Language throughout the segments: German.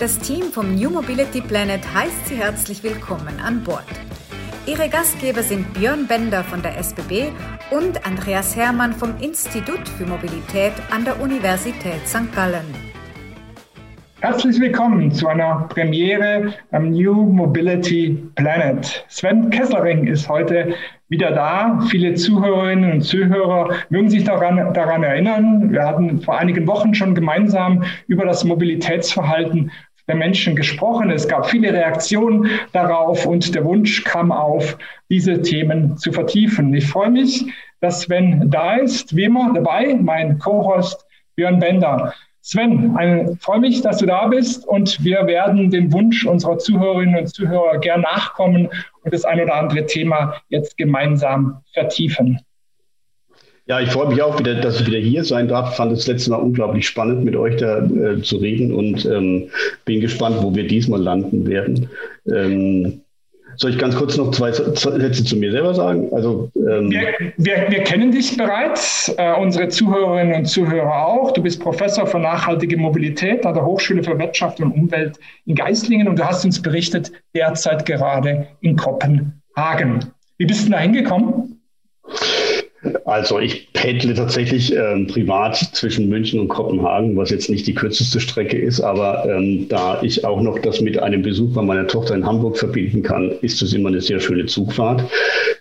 Das Team vom New Mobility Planet heißt Sie herzlich willkommen an Bord. Ihre Gastgeber sind Björn Bender von der SBB und Andreas Hermann vom Institut für Mobilität an der Universität St. Gallen. Herzlich willkommen zu einer Premiere am New Mobility Planet. Sven Kesslering ist heute wieder da. Viele Zuhörerinnen und Zuhörer mögen sich daran, daran erinnern. Wir hatten vor einigen Wochen schon gemeinsam über das Mobilitätsverhalten der Menschen gesprochen. Es gab viele Reaktionen darauf und der Wunsch kam auf, diese Themen zu vertiefen. Ich freue mich, dass Sven da ist, wie immer dabei, mein Co-Host Björn Bender. Sven, ich freue mich, dass du da bist und wir werden dem Wunsch unserer Zuhörerinnen und Zuhörer gern nachkommen und das ein oder andere Thema jetzt gemeinsam vertiefen. Ja, ich freue mich auch wieder, dass ich wieder hier sein darf. Fand es letztes Mal unglaublich spannend, mit euch da äh, zu reden und ähm, bin gespannt, wo wir diesmal landen werden. Ähm, soll ich ganz kurz noch zwei Sätze zu mir selber sagen? Also, ähm wir, wir, wir, kennen dich bereits, äh, unsere Zuhörerinnen und Zuhörer auch. Du bist Professor für nachhaltige Mobilität an der Hochschule für Wirtschaft und Umwelt in Geislingen und du hast uns berichtet, derzeit gerade in Kopenhagen. Wie bist du da hingekommen? Also ich pendle tatsächlich ähm, privat zwischen München und Kopenhagen, was jetzt nicht die kürzeste Strecke ist, aber ähm, da ich auch noch das mit einem Besuch bei meiner Tochter in Hamburg verbinden kann, ist das immer eine sehr schöne Zugfahrt.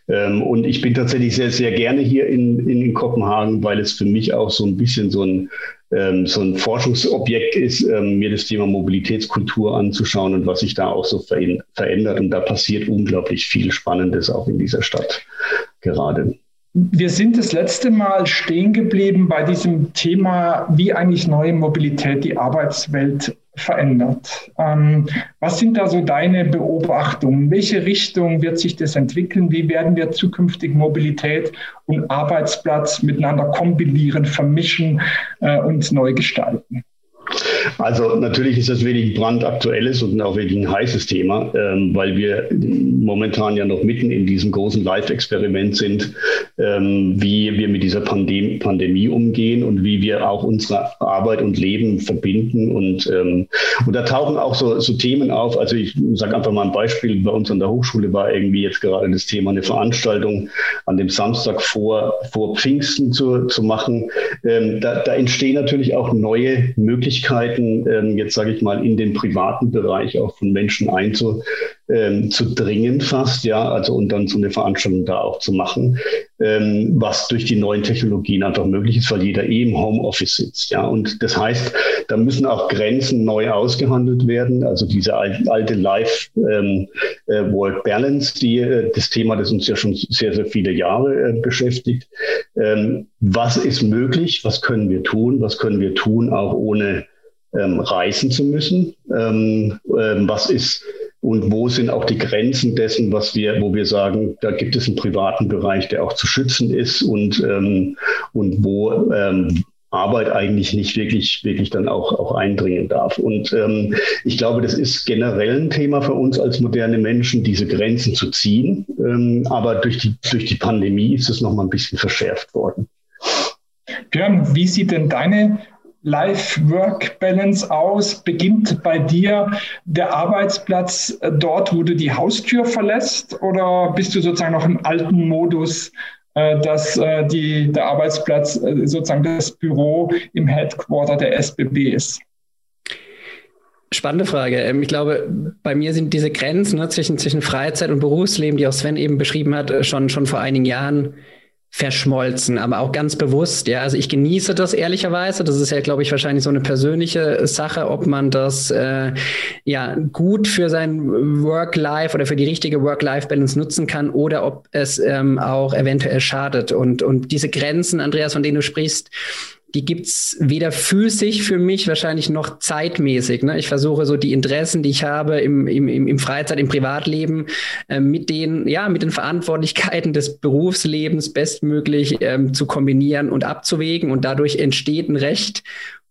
Ähm, und ich bin tatsächlich sehr, sehr gerne hier in, in Kopenhagen, weil es für mich auch so ein bisschen so ein ähm, so ein Forschungsobjekt ist, ähm, mir das Thema Mobilitätskultur anzuschauen und was sich da auch so verändert. Und da passiert unglaublich viel Spannendes auch in dieser Stadt gerade. Wir sind das letzte Mal stehen geblieben bei diesem Thema, wie eigentlich neue Mobilität die Arbeitswelt verändert. Ähm, was sind da so deine Beobachtungen? Welche Richtung wird sich das entwickeln? Wie werden wir zukünftig Mobilität und Arbeitsplatz miteinander kombinieren, vermischen äh, und neu gestalten? Also natürlich ist das wenig brandaktuelles und auch wenig ein heißes Thema, ähm, weil wir momentan ja noch mitten in diesem großen Live-Experiment sind, ähm, wie wir mit dieser Pandem Pandemie umgehen und wie wir auch unsere Arbeit und Leben verbinden. Und, ähm, und da tauchen auch so, so Themen auf. Also ich sage einfach mal ein Beispiel. Bei uns an der Hochschule war irgendwie jetzt gerade das Thema, eine Veranstaltung an dem Samstag vor, vor Pfingsten zu, zu machen. Ähm, da, da entstehen natürlich auch neue Möglichkeiten, ähm, jetzt sage ich mal, in den privaten Bereich auch von Menschen einzudringen ähm, fast, ja, also und dann so eine Veranstaltung da auch zu machen, ähm, was durch die neuen Technologien einfach möglich ist, weil jeder eh im Homeoffice sitzt, ja, und das heißt, da müssen auch Grenzen neu ausgehandelt werden, also diese alte, alte Life-Work ähm, äh, die äh, das Thema, das uns ja schon sehr, sehr viele Jahre äh, beschäftigt. Ähm, was ist möglich? Was können wir tun? Was können wir tun, auch ohne ähm, reisen zu müssen? Ähm, ähm, was ist und wo sind auch die Grenzen dessen, was wir, wo wir sagen, da gibt es einen privaten Bereich, der auch zu schützen ist und, ähm, und wo ähm, Arbeit eigentlich nicht wirklich, wirklich dann auch, auch eindringen darf. Und ähm, ich glaube, das ist generell ein Thema für uns als moderne Menschen, diese Grenzen zu ziehen. Ähm, aber durch die, durch die Pandemie ist es nochmal ein bisschen verschärft worden. Björn, wie sieht denn deine Life-Work-Balance aus? Beginnt bei dir der Arbeitsplatz äh, dort, wo du die Haustür verlässt? Oder bist du sozusagen noch im alten Modus, äh, dass äh, die, der Arbeitsplatz sozusagen das Büro im Headquarter der SBB ist? Spannende Frage. Ähm, ich glaube, bei mir sind diese Grenzen ne, zwischen, zwischen Freizeit und Berufsleben, die auch Sven eben beschrieben hat, schon, schon vor einigen Jahren verschmolzen, aber auch ganz bewusst. Ja, also ich genieße das ehrlicherweise. Das ist ja, glaube ich, wahrscheinlich so eine persönliche Sache, ob man das äh, ja gut für sein Work-Life oder für die richtige Work-Life-Balance nutzen kann oder ob es ähm, auch eventuell schadet. Und und diese Grenzen, Andreas, von denen du sprichst, die gibt's weder physisch für mich wahrscheinlich noch zeitmäßig. Ne? Ich versuche so die Interessen, die ich habe im, im, im Freizeit, im Privatleben, äh, mit den, ja, mit den Verantwortlichkeiten des Berufslebens bestmöglich ähm, zu kombinieren und abzuwägen. Und dadurch entsteht ein recht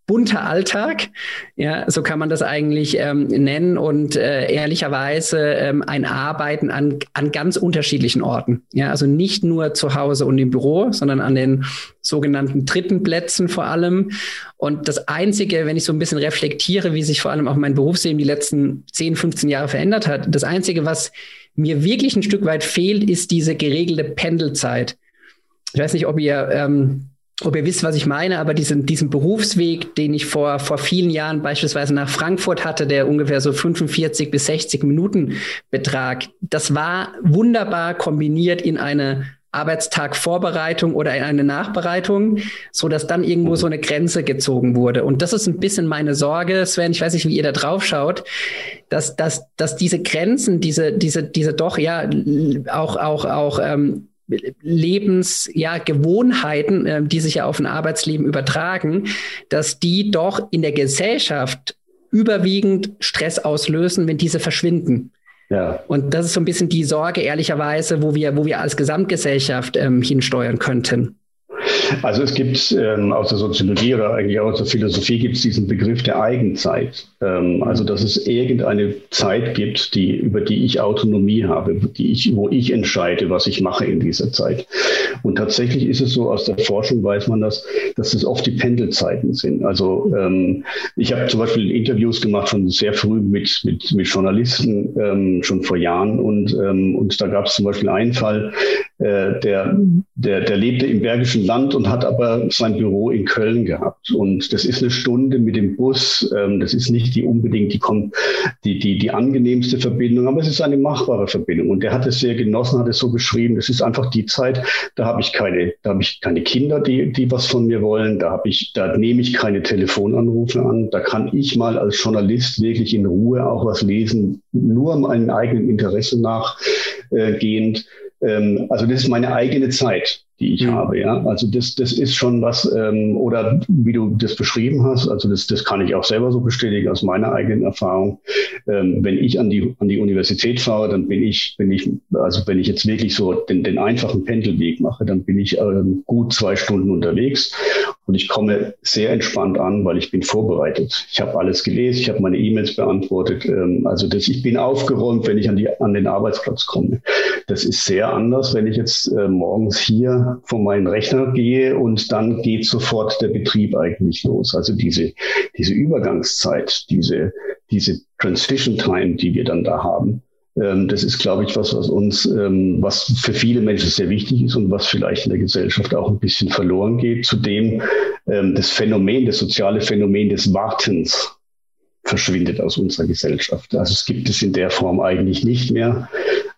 bunter Alltag. Ja, so kann man das eigentlich ähm, nennen und äh, ehrlicherweise ähm, ein Arbeiten an, an ganz unterschiedlichen Orten. Ja, also nicht nur zu Hause und im Büro, sondern an den sogenannten dritten Plätzen vor allem. Und das Einzige, wenn ich so ein bisschen reflektiere, wie sich vor allem auch mein Berufsleben die letzten 10, 15 Jahre verändert hat, das Einzige, was mir wirklich ein Stück weit fehlt, ist diese geregelte Pendelzeit. Ich weiß nicht, ob ihr ähm, ob ihr wisst, was ich meine, aber diesen, diesen Berufsweg, den ich vor, vor vielen Jahren beispielsweise nach Frankfurt hatte, der ungefähr so 45 bis 60 Minuten betrag, das war wunderbar kombiniert in eine Arbeitstagvorbereitung oder in eine Nachbereitung, so dass dann irgendwo so eine Grenze gezogen wurde. Und das ist ein bisschen meine Sorge, Sven. Ich weiß nicht, wie ihr da drauf schaut, dass, dass, dass diese Grenzen, diese, diese, diese doch ja auch, auch, auch ähm, Lebens, ja, Gewohnheiten, äh, die sich ja auf ein Arbeitsleben übertragen, dass die doch in der Gesellschaft überwiegend Stress auslösen, wenn diese verschwinden. Ja. Und das ist so ein bisschen die Sorge, ehrlicherweise, wo wir, wo wir als Gesamtgesellschaft ähm, hinsteuern könnten. Also es gibt ähm, aus der Soziologie oder eigentlich auch aus der Philosophie gibt es diesen Begriff der Eigenzeit. Ähm, also dass es irgendeine Zeit gibt, die, über die ich Autonomie habe, die ich, wo ich entscheide, was ich mache in dieser Zeit. Und tatsächlich ist es so, aus der Forschung weiß man das, dass es oft die Pendelzeiten sind. Also ähm, ich habe zum Beispiel Interviews gemacht schon sehr früh mit, mit, mit Journalisten, ähm, schon vor Jahren. Und, ähm, und da gab es zum Beispiel einen Fall, äh, der, der, der lebte im Bergischen Land und hat aber sein Büro in Köln gehabt. Und das ist eine Stunde mit dem Bus. Ähm, das ist nicht die unbedingt die, die, die, die angenehmste Verbindung, aber es ist eine machbare Verbindung. Und der hat es sehr genossen, hat es so beschrieben. Das ist einfach die Zeit, da habe ich keine, da habe ich keine Kinder, die, die was von mir wollen. Da habe ich, da nehme ich keine Telefonanrufe an. Da kann ich mal als Journalist wirklich in Ruhe auch was lesen, nur meinem eigenen Interesse nachgehend. Ähm, also das ist meine eigene Zeit, die ich mhm. habe. Ja, also das, das ist schon was. Ähm, oder wie du das beschrieben hast, also das, das kann ich auch selber so bestätigen aus meiner eigenen Erfahrung. Ähm, wenn ich an die an die Universität fahre, dann bin ich bin ich also wenn ich jetzt wirklich so den, den einfachen Pendelweg mache, dann bin ich ähm, gut zwei Stunden unterwegs und ich komme sehr entspannt an, weil ich bin vorbereitet. Ich habe alles gelesen, ich habe meine E-Mails beantwortet. Ähm, also das, ich bin aufgeräumt, wenn ich an, die, an den Arbeitsplatz komme. Das ist sehr anders, wenn ich jetzt äh, morgens hier vor meinen Rechner gehe und dann geht sofort der Betrieb eigentlich los. Also diese, diese Übergangszeit, diese, diese Transition Time, die wir dann da haben, das ist, glaube ich, was, was uns, ähm, was für viele Menschen sehr wichtig ist und was vielleicht in der Gesellschaft auch ein bisschen verloren geht. Zudem ähm, das Phänomen, das soziale Phänomen des Wartens verschwindet aus unserer Gesellschaft. Also es gibt es in der Form eigentlich nicht mehr,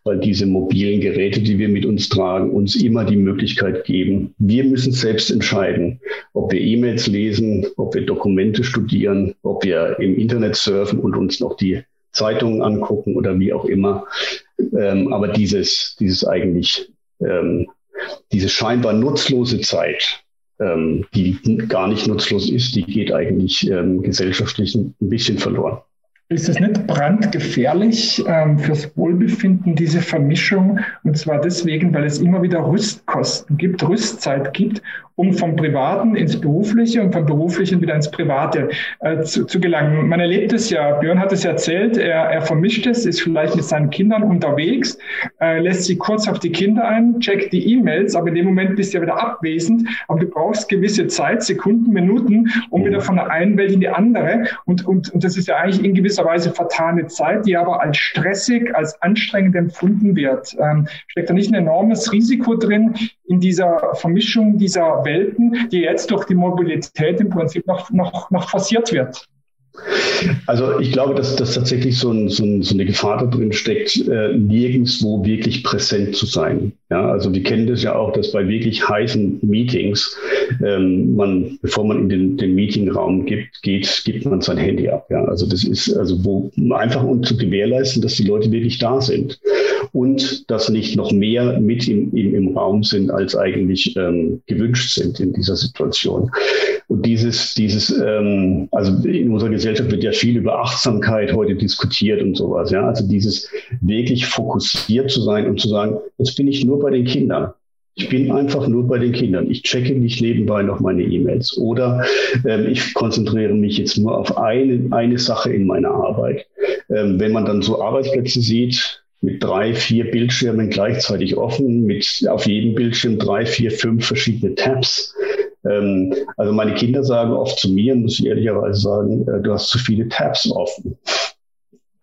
weil diese mobilen Geräte, die wir mit uns tragen, uns immer die Möglichkeit geben, wir müssen selbst entscheiden, ob wir E-Mails lesen, ob wir Dokumente studieren, ob wir im Internet surfen und uns noch die Zeitungen angucken oder wie auch immer. Ähm, aber dieses, dieses eigentlich, ähm, diese scheinbar nutzlose Zeit, ähm, die gar nicht nutzlos ist, die geht eigentlich ähm, gesellschaftlich ein bisschen verloren. Ist es nicht brandgefährlich ähm, fürs Wohlbefinden, diese Vermischung? Und zwar deswegen, weil es immer wieder Rüstkosten gibt, Rüstzeit gibt um vom Privaten ins Berufliche und vom Beruflichen wieder ins Private äh, zu, zu, gelangen. Man erlebt es ja, Björn hat es erzählt, er, er vermischt es, ist vielleicht mit seinen Kindern unterwegs, äh, lässt sie kurz auf die Kinder ein, checkt die E-Mails, aber in dem Moment bist du ja wieder abwesend, aber du brauchst gewisse Zeit, Sekunden, Minuten, um wieder von der einen Welt in die andere und, und, und das ist ja eigentlich in gewisser Weise vertane Zeit, die aber als stressig, als anstrengend empfunden wird. Ähm, steckt da nicht ein enormes Risiko drin in dieser Vermischung dieser Welt? Welten, die jetzt durch die Mobilität im Prinzip noch, noch, noch forciert wird. Also ich glaube, dass, dass tatsächlich so, ein, so, ein, so eine Gefahr da drin steckt, äh, nirgendwo wirklich präsent zu sein. Ja, also wir kennen das ja auch, dass bei wirklich heißen Meetings ähm, man, bevor man in den, den Meetingraum gibt, geht, gibt man sein Handy ab. Ja, also das ist also wo einfach um zu gewährleisten, dass die Leute wirklich da sind und dass nicht noch mehr mit im, im, im Raum sind, als eigentlich ähm, gewünscht sind in dieser Situation. Und dieses, dieses, ähm, also in unserer Gesellschaft wird ja viel über Achtsamkeit heute diskutiert und sowas. Ja, also dieses wirklich fokussiert zu sein und zu sagen, jetzt bin ich nur bei den Kindern. ich bin einfach nur bei den Kindern. Ich checke nicht nebenbei noch meine E-Mails. Oder ähm, ich konzentriere mich jetzt nur auf eine, eine Sache in meiner Arbeit. Ähm, wenn man dann so Arbeitsplätze sieht, mit drei, vier Bildschirmen gleichzeitig offen, mit auf jedem Bildschirm drei, vier, fünf verschiedene Tabs. Ähm, also meine Kinder sagen oft zu mir, muss ich ehrlicherweise sagen, äh, du hast zu viele Tabs offen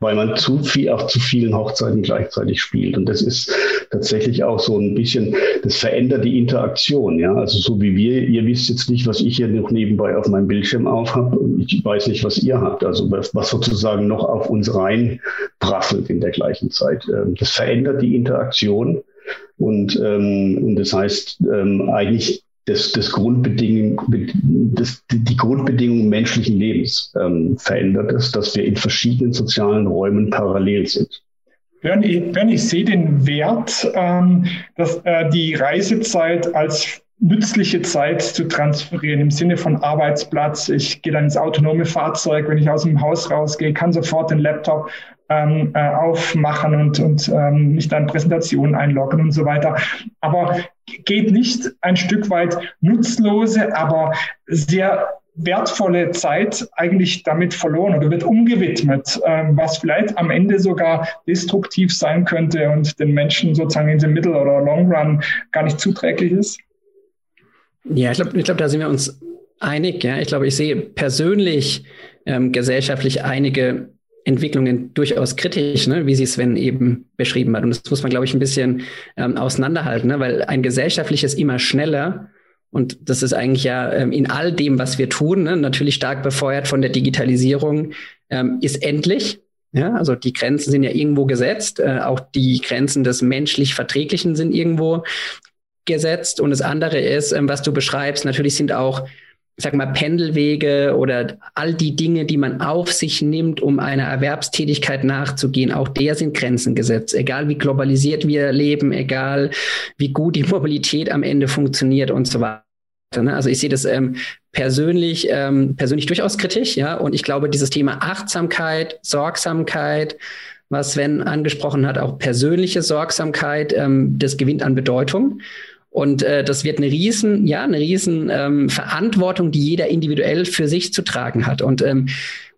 weil man zu viel auf zu vielen Hochzeiten gleichzeitig spielt. Und das ist tatsächlich auch so ein bisschen, das verändert die Interaktion. Ja, also so wie wir, ihr wisst jetzt nicht, was ich hier noch nebenbei auf meinem Bildschirm auf. Und ich weiß nicht, was ihr habt. Also was, was sozusagen noch auf uns rein prasselt in der gleichen Zeit. Ähm, das verändert die Interaktion. Und, ähm, und das heißt, ähm, eigentlich das, das das, die Grundbedingungen menschlichen Lebens ähm, verändert es, dass wir in verschiedenen sozialen Räumen parallel sind. Björn, Björn ich sehe den Wert, ähm, dass äh, die Reisezeit als nützliche Zeit zu transferieren im Sinne von Arbeitsplatz. Ich gehe dann ins autonome Fahrzeug, wenn ich aus dem Haus rausgehe, kann sofort den Laptop ähm, äh, aufmachen und, und ähm, mich dann Präsentationen einloggen und so weiter. Aber geht nicht ein Stück weit nutzlose, aber sehr wertvolle Zeit eigentlich damit verloren oder wird umgewidmet, ähm, was vielleicht am Ende sogar destruktiv sein könnte und den Menschen sozusagen in dem Mittel- oder Long Run gar nicht zuträglich ist? Ja, ich glaube, ich glaub, da sind wir uns einig. Ja, ich glaube, ich sehe persönlich ähm, gesellschaftlich einige Entwicklungen durchaus kritisch, ne, wie sie Sven eben beschrieben hat. Und das muss man, glaube ich, ein bisschen ähm, auseinanderhalten, ne, weil ein gesellschaftliches immer schneller und das ist eigentlich ja ähm, in all dem, was wir tun, ne, natürlich stark befeuert von der Digitalisierung, ähm, ist endlich. Ja, also die Grenzen sind ja irgendwo gesetzt. Äh, auch die Grenzen des menschlich Verträglichen sind irgendwo gesetzt. Und das andere ist, ähm, was du beschreibst, natürlich sind auch sag mal, Pendelwege oder all die Dinge, die man auf sich nimmt, um einer Erwerbstätigkeit nachzugehen, auch der sind Grenzen gesetzt. Egal wie globalisiert wir leben, egal wie gut die Mobilität am Ende funktioniert und so weiter. Ne? Also ich sehe das ähm, persönlich, ähm, persönlich durchaus kritisch, ja. Und ich glaube, dieses Thema Achtsamkeit, Sorgsamkeit, was Sven angesprochen hat, auch persönliche Sorgsamkeit, ähm, das gewinnt an Bedeutung. Und äh, das wird eine riesen, ja, eine riesen ähm, Verantwortung, die jeder individuell für sich zu tragen hat. Und ähm,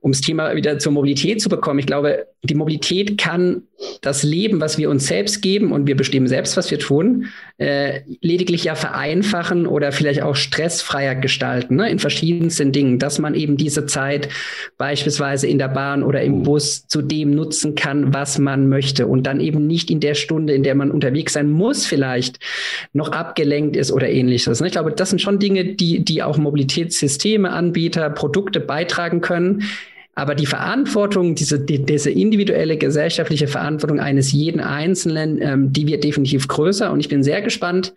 um das Thema wieder zur Mobilität zu bekommen, ich glaube, die Mobilität kann das Leben, was wir uns selbst geben und wir bestimmen selbst, was wir tun, äh, lediglich ja vereinfachen oder vielleicht auch stressfreier gestalten, ne, in verschiedensten Dingen, dass man eben diese Zeit beispielsweise in der Bahn oder im Bus zu dem nutzen kann, was man möchte und dann eben nicht in der Stunde, in der man unterwegs sein muss, vielleicht noch abgelenkt ist oder ähnliches. Ne. Ich glaube, das sind schon Dinge, die, die auch Mobilitätssysteme, Anbieter, Produkte beitragen können aber die Verantwortung, diese, die, diese individuelle gesellschaftliche Verantwortung eines jeden Einzelnen, ähm, die wird definitiv größer. Und ich bin sehr gespannt,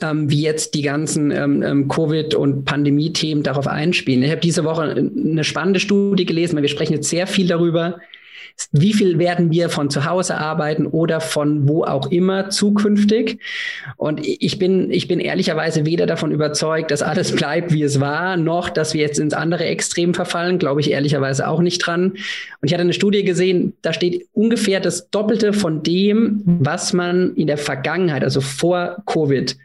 ähm, wie jetzt die ganzen ähm, ähm Covid- und Pandemie-Themen darauf einspielen. Ich habe diese Woche eine spannende Studie gelesen, weil wir sprechen jetzt sehr viel darüber, wie viel werden wir von zu Hause arbeiten oder von wo auch immer zukünftig? Und ich bin, ich bin ehrlicherweise weder davon überzeugt, dass alles bleibt, wie es war, noch, dass wir jetzt ins andere Extrem verfallen, glaube ich ehrlicherweise auch nicht dran. Und ich hatte eine Studie gesehen, da steht ungefähr das Doppelte von dem, was man in der Vergangenheit, also vor Covid,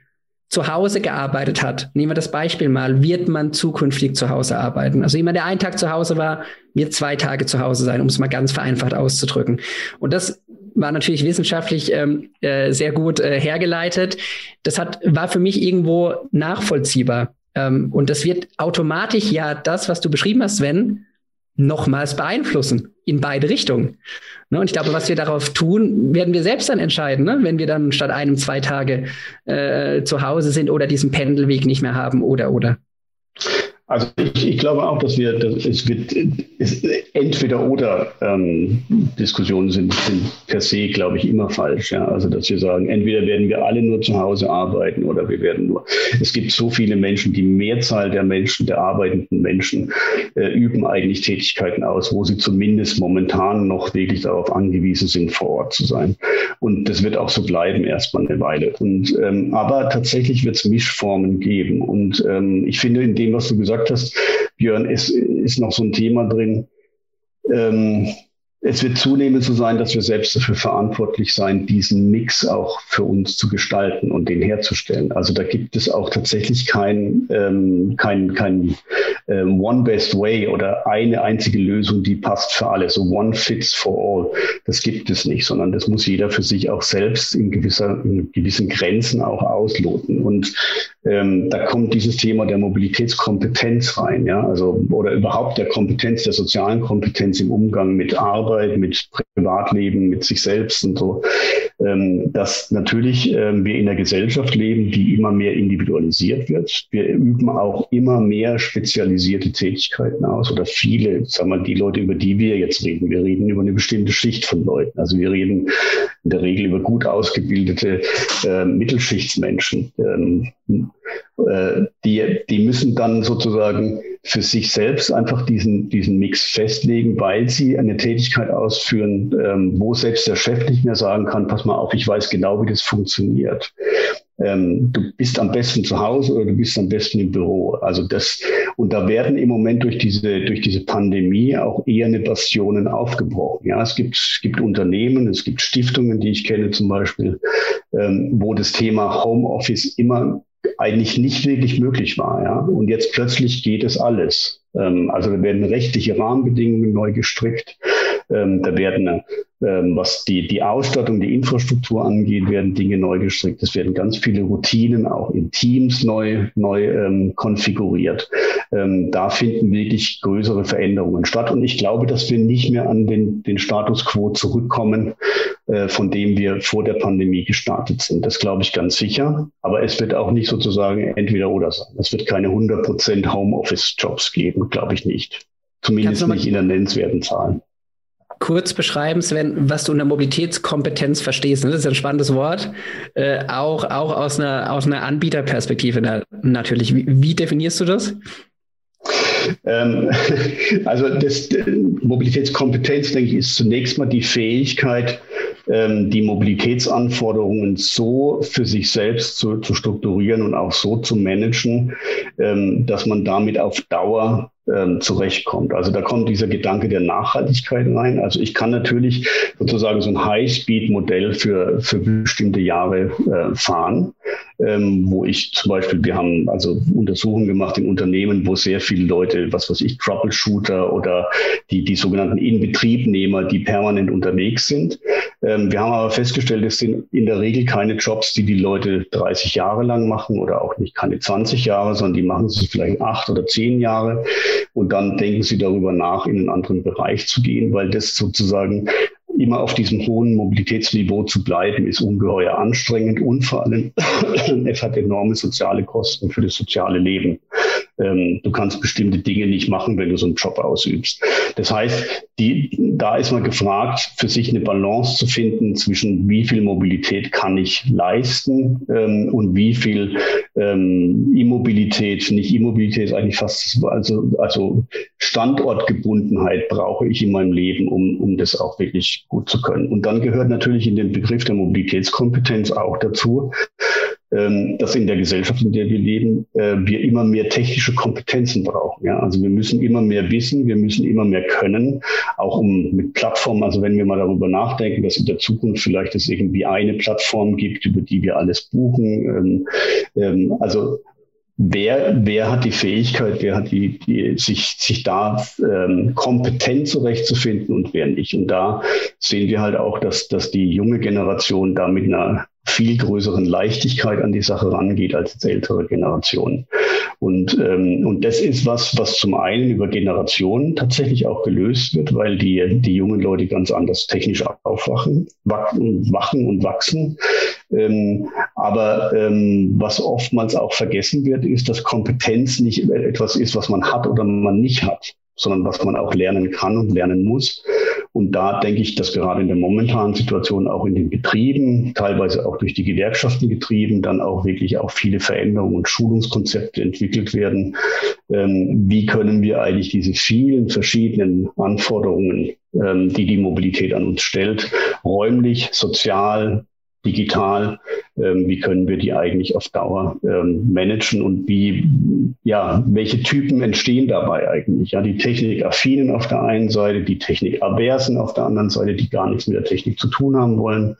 zu Hause gearbeitet hat, nehmen wir das Beispiel mal, wird man zukünftig zu Hause arbeiten. Also jemand, der einen Tag zu Hause war, wird zwei Tage zu Hause sein, um es mal ganz vereinfacht auszudrücken. Und das war natürlich wissenschaftlich ähm, äh, sehr gut äh, hergeleitet. Das hat, war für mich irgendwo nachvollziehbar. Ähm, und das wird automatisch ja das, was du beschrieben hast, Sven, nochmals beeinflussen in beide Richtungen. Ne? Und ich glaube, was wir darauf tun, werden wir selbst dann entscheiden, ne? wenn wir dann statt einem zwei Tage äh, zu Hause sind oder diesen Pendelweg nicht mehr haben oder oder. Also ich, ich, glaube auch, dass wir, dass es wird es, entweder oder ähm, Diskussionen sind, sind per se, glaube ich, immer falsch. Ja? Also dass wir sagen, entweder werden wir alle nur zu Hause arbeiten oder wir werden nur. Es gibt so viele Menschen, die Mehrzahl der Menschen, der arbeitenden Menschen, äh, üben eigentlich Tätigkeiten aus, wo sie zumindest momentan noch wirklich darauf angewiesen sind, vor Ort zu sein. Und das wird auch so bleiben erstmal eine Weile. Und ähm, aber tatsächlich wird es Mischformen geben. Und ähm, ich finde, in dem, was du gesagt gesagt hast, Björn, ist, ist noch so ein Thema drin. Ähm, es wird zunehmend so sein, dass wir selbst dafür verantwortlich sein, diesen Mix auch für uns zu gestalten und den herzustellen. Also da gibt es auch tatsächlich kein, ähm, kein, kein ähm, One Best Way oder eine einzige Lösung, die passt für alle. So One Fits for All. Das gibt es nicht, sondern das muss jeder für sich auch selbst in, gewisser, in gewissen Grenzen auch ausloten. Und ähm, da kommt dieses Thema der Mobilitätskompetenz rein, ja, also oder überhaupt der Kompetenz, der sozialen Kompetenz im Umgang mit Arbeit, mit Privatleben, mit sich selbst und so. Ähm, dass natürlich ähm, wir in einer Gesellschaft leben, die immer mehr individualisiert wird. Wir üben auch immer mehr spezialisierte Tätigkeiten aus oder viele, sagen wir, die Leute, über die wir jetzt reden. Wir reden über eine bestimmte Schicht von Leuten. Also wir reden in der Regel über gut ausgebildete äh, Mittelschichtsmenschen. Ähm, äh, die, die müssen dann sozusagen für sich selbst einfach diesen, diesen Mix festlegen, weil sie eine Tätigkeit ausführen, ähm, wo selbst der Chef nicht mehr sagen kann, pass mal auf, ich weiß genau, wie das funktioniert. Ähm, du bist am besten zu Hause oder du bist am besten im Büro. Also das, und da werden im Moment durch diese, durch diese Pandemie auch eher eine Bastionen aufgebrochen. Ja, es gibt, es gibt Unternehmen, es gibt Stiftungen, die ich kenne zum Beispiel, ähm, wo das Thema Homeoffice immer eigentlich nicht wirklich möglich war. Ja? Und jetzt plötzlich geht es alles. Ähm, also da werden rechtliche Rahmenbedingungen neu gestrickt. Ähm, da werden ähm, was die, die Ausstattung, die Infrastruktur angeht, werden Dinge neu gestrickt. Es werden ganz viele Routinen auch in Teams neu, neu ähm, konfiguriert. Ähm, da finden wirklich größere Veränderungen statt. Und ich glaube, dass wir nicht mehr an den, den Status quo zurückkommen, von dem wir vor der Pandemie gestartet sind. Das glaube ich ganz sicher. Aber es wird auch nicht sozusagen entweder oder sein. Es wird keine 100 Prozent Homeoffice-Jobs geben, glaube ich nicht. Zumindest nicht in der nennenswerten Zahl kurz beschreiben, Sven, was du unter Mobilitätskompetenz verstehst? Das ist ein spannendes Wort, äh, auch, auch aus einer, aus einer Anbieterperspektive na, natürlich. Wie, wie definierst du das? Ähm, also das, Mobilitätskompetenz, denke ich, ist zunächst mal die Fähigkeit, ähm, die Mobilitätsanforderungen so für sich selbst zu, zu strukturieren und auch so zu managen, ähm, dass man damit auf Dauer ähm, zurechtkommt. Also da kommt dieser Gedanke der Nachhaltigkeit rein. Also ich kann natürlich sozusagen so ein High-Speed-Modell für, für bestimmte Jahre äh, fahren, ähm, wo ich zum Beispiel, wir haben also Untersuchungen gemacht in Unternehmen, wo sehr viele Leute, was weiß ich, Troubleshooter oder die, die sogenannten Inbetriebnehmer, die permanent unterwegs sind. Ähm, wir haben aber festgestellt, es sind in der Regel keine Jobs, die die Leute 30 Jahre lang machen oder auch nicht keine 20 Jahre, sondern die machen sie vielleicht acht oder zehn Jahre. Und dann denken sie darüber nach, in einen anderen Bereich zu gehen, weil das sozusagen immer auf diesem hohen Mobilitätsniveau zu bleiben, ist ungeheuer anstrengend und vor allem, es hat enorme soziale Kosten für das soziale Leben. Ähm, du kannst bestimmte Dinge nicht machen, wenn du so einen Job ausübst. Das heißt, die, da ist man gefragt, für sich eine Balance zu finden zwischen wie viel Mobilität kann ich leisten ähm, und wie viel ähm, Immobilität, nicht Immobilität ist eigentlich fast, also, also Standortgebundenheit brauche ich in meinem Leben, um, um das auch wirklich gut zu können. Und dann gehört natürlich in den Begriff der Mobilitätskompetenz auch dazu, dass in der Gesellschaft, in der wir leben, äh, wir immer mehr technische Kompetenzen brauchen. Ja? Also wir müssen immer mehr wissen, wir müssen immer mehr können, auch um mit Plattformen, also wenn wir mal darüber nachdenken, dass in der Zukunft vielleicht es irgendwie eine Plattform gibt, über die wir alles buchen. Ähm, ähm, also wer, wer hat die Fähigkeit, wer hat die, die sich, sich da ähm, kompetent zurechtzufinden und wer nicht. Und da sehen wir halt auch, dass, dass die junge Generation da mit einer viel größeren Leichtigkeit an die Sache rangeht als jetzt ältere Generationen. Und, ähm, und das ist was, was zum einen über Generationen tatsächlich auch gelöst wird, weil die, die jungen Leute ganz anders technisch aufwachen, wachen, wachen und wachsen. Ähm, aber ähm, was oftmals auch vergessen wird, ist, dass Kompetenz nicht etwas ist, was man hat oder man nicht hat sondern was man auch lernen kann und lernen muss. Und da denke ich, dass gerade in der momentanen Situation auch in den Betrieben, teilweise auch durch die Gewerkschaften getrieben, dann auch wirklich auch viele Veränderungen und Schulungskonzepte entwickelt werden. Ähm, wie können wir eigentlich diese vielen verschiedenen Anforderungen, ähm, die die Mobilität an uns stellt, räumlich, sozial, digital, ähm, wie können wir die eigentlich auf Dauer ähm, managen und wie, ja, welche Typen entstehen dabei eigentlich? Ja, die Technikaffinen auf der einen Seite, die Technikaversen auf der anderen Seite, die gar nichts mit der Technik zu tun haben wollen.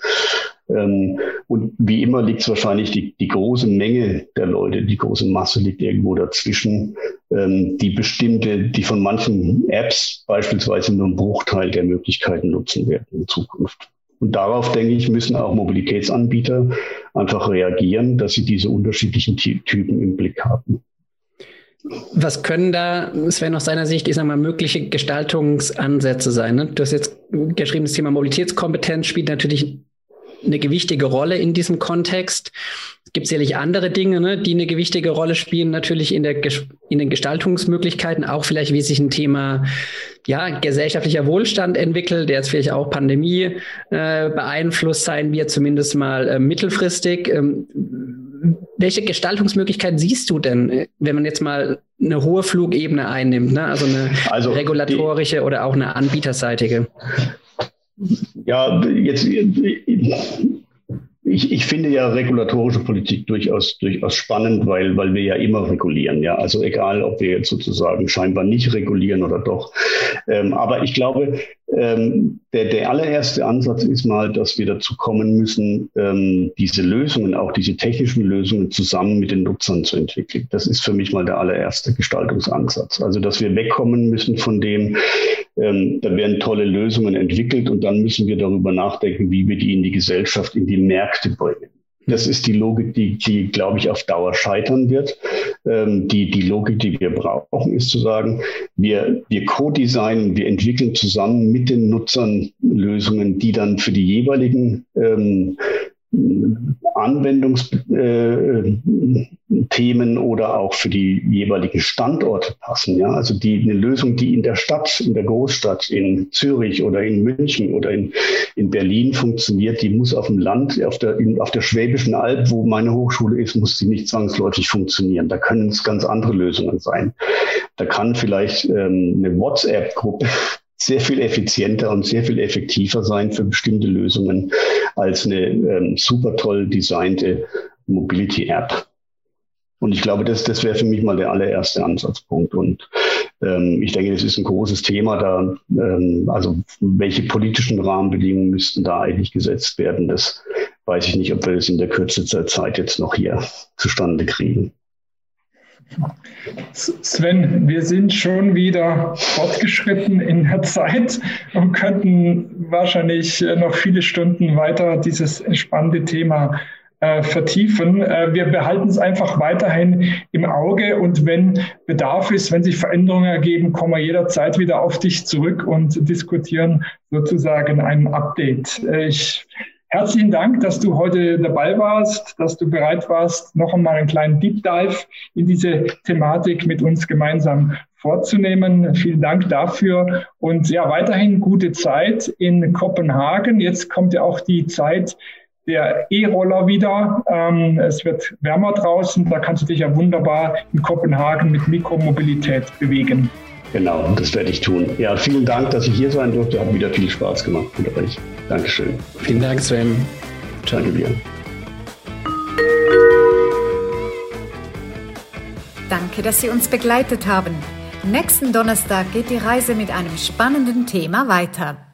Ähm, und wie immer liegt es wahrscheinlich die, die große Menge der Leute, die große Masse liegt irgendwo dazwischen, ähm, die bestimmte, die von manchen Apps beispielsweise nur einen Bruchteil der Möglichkeiten nutzen werden in Zukunft. Und darauf, denke ich, müssen auch Mobilitätsanbieter einfach reagieren, dass sie diese unterschiedlichen Typen im Blick haben. Was können da, Sven, aus seiner Sicht, ich sag mal, mögliche Gestaltungsansätze sein? Ne? Du hast jetzt geschrieben, das Thema Mobilitätskompetenz spielt natürlich eine gewichtige Rolle in diesem Kontext. Es gibt sicherlich andere Dinge, ne, die eine gewichtige Rolle spielen, natürlich in, der, in den Gestaltungsmöglichkeiten, auch vielleicht, wie sich ein Thema ja, gesellschaftlicher Wohlstand entwickelt, der jetzt vielleicht auch Pandemie äh, beeinflusst sein wird, zumindest mal äh, mittelfristig. Ähm, welche Gestaltungsmöglichkeiten siehst du denn, wenn man jetzt mal eine hohe Flugebene einnimmt, ne? also eine also regulatorische oder auch eine anbieterseitige? Ja, jetzt ich, ich finde ja regulatorische Politik durchaus, durchaus spannend, weil, weil wir ja immer regulieren. Ja, also egal, ob wir jetzt sozusagen scheinbar nicht regulieren oder doch. Ähm, aber ich glaube, ähm, der, der allererste Ansatz ist mal, dass wir dazu kommen müssen, ähm, diese Lösungen, auch diese technischen Lösungen zusammen mit den Nutzern zu entwickeln. Das ist für mich mal der allererste Gestaltungsansatz. Also, dass wir wegkommen müssen von dem, ähm, da werden tolle Lösungen entwickelt und dann müssen wir darüber nachdenken, wie wir die in die Gesellschaft, in die Märkte bringen. Das ist die Logik, die, die glaube ich, auf Dauer scheitern wird. Ähm, die, die Logik, die wir brauchen, ist zu sagen, wir, wir co-designen, wir entwickeln zusammen mit den Nutzern Lösungen, die dann für die jeweiligen ähm, Anwendungsthemen äh, oder auch für die jeweiligen Standorte passen. Ja? Also die, eine Lösung, die in der Stadt, in der Großstadt, in Zürich oder in München oder in, in Berlin funktioniert, die muss auf dem Land, auf der, in, auf der Schwäbischen Alb, wo meine Hochschule ist, muss die nicht zwangsläufig funktionieren. Da können es ganz andere Lösungen sein. Da kann vielleicht ähm, eine WhatsApp-Gruppe sehr viel effizienter und sehr viel effektiver sein für bestimmte Lösungen als eine ähm, super toll designte Mobility-App. Und ich glaube, das, das wäre für mich mal der allererste Ansatzpunkt. Und ähm, ich denke, das ist ein großes Thema da. Ähm, also welche politischen Rahmenbedingungen müssten da eigentlich gesetzt werden? Das weiß ich nicht, ob wir das in der Kürze der Zeit jetzt noch hier zustande kriegen. Sven, wir sind schon wieder fortgeschritten in der Zeit und könnten wahrscheinlich äh, noch viele Stunden weiter dieses spannende Thema äh, vertiefen. Äh, wir behalten es einfach weiterhin im Auge und wenn Bedarf ist, wenn sich Veränderungen ergeben, kommen wir jederzeit wieder auf dich zurück und diskutieren sozusagen ein Update. Äh, ich Herzlichen Dank, dass du heute dabei warst, dass du bereit warst, noch einmal einen kleinen Deep Dive in diese Thematik mit uns gemeinsam vorzunehmen. Vielen Dank dafür und ja, weiterhin gute Zeit in Kopenhagen. Jetzt kommt ja auch die Zeit der E-Roller wieder. Ähm, es wird wärmer draußen. Da kannst du dich ja wunderbar in Kopenhagen mit Mikromobilität bewegen. Genau, das werde ich tun. Ja, vielen Dank, dass ich hier sein durfte. Hat wieder viel Spaß gemacht mit euch. Dankeschön. Vielen Dank, Sven. Danke dir. Danke, dass Sie uns begleitet haben. Nächsten Donnerstag geht die Reise mit einem spannenden Thema weiter.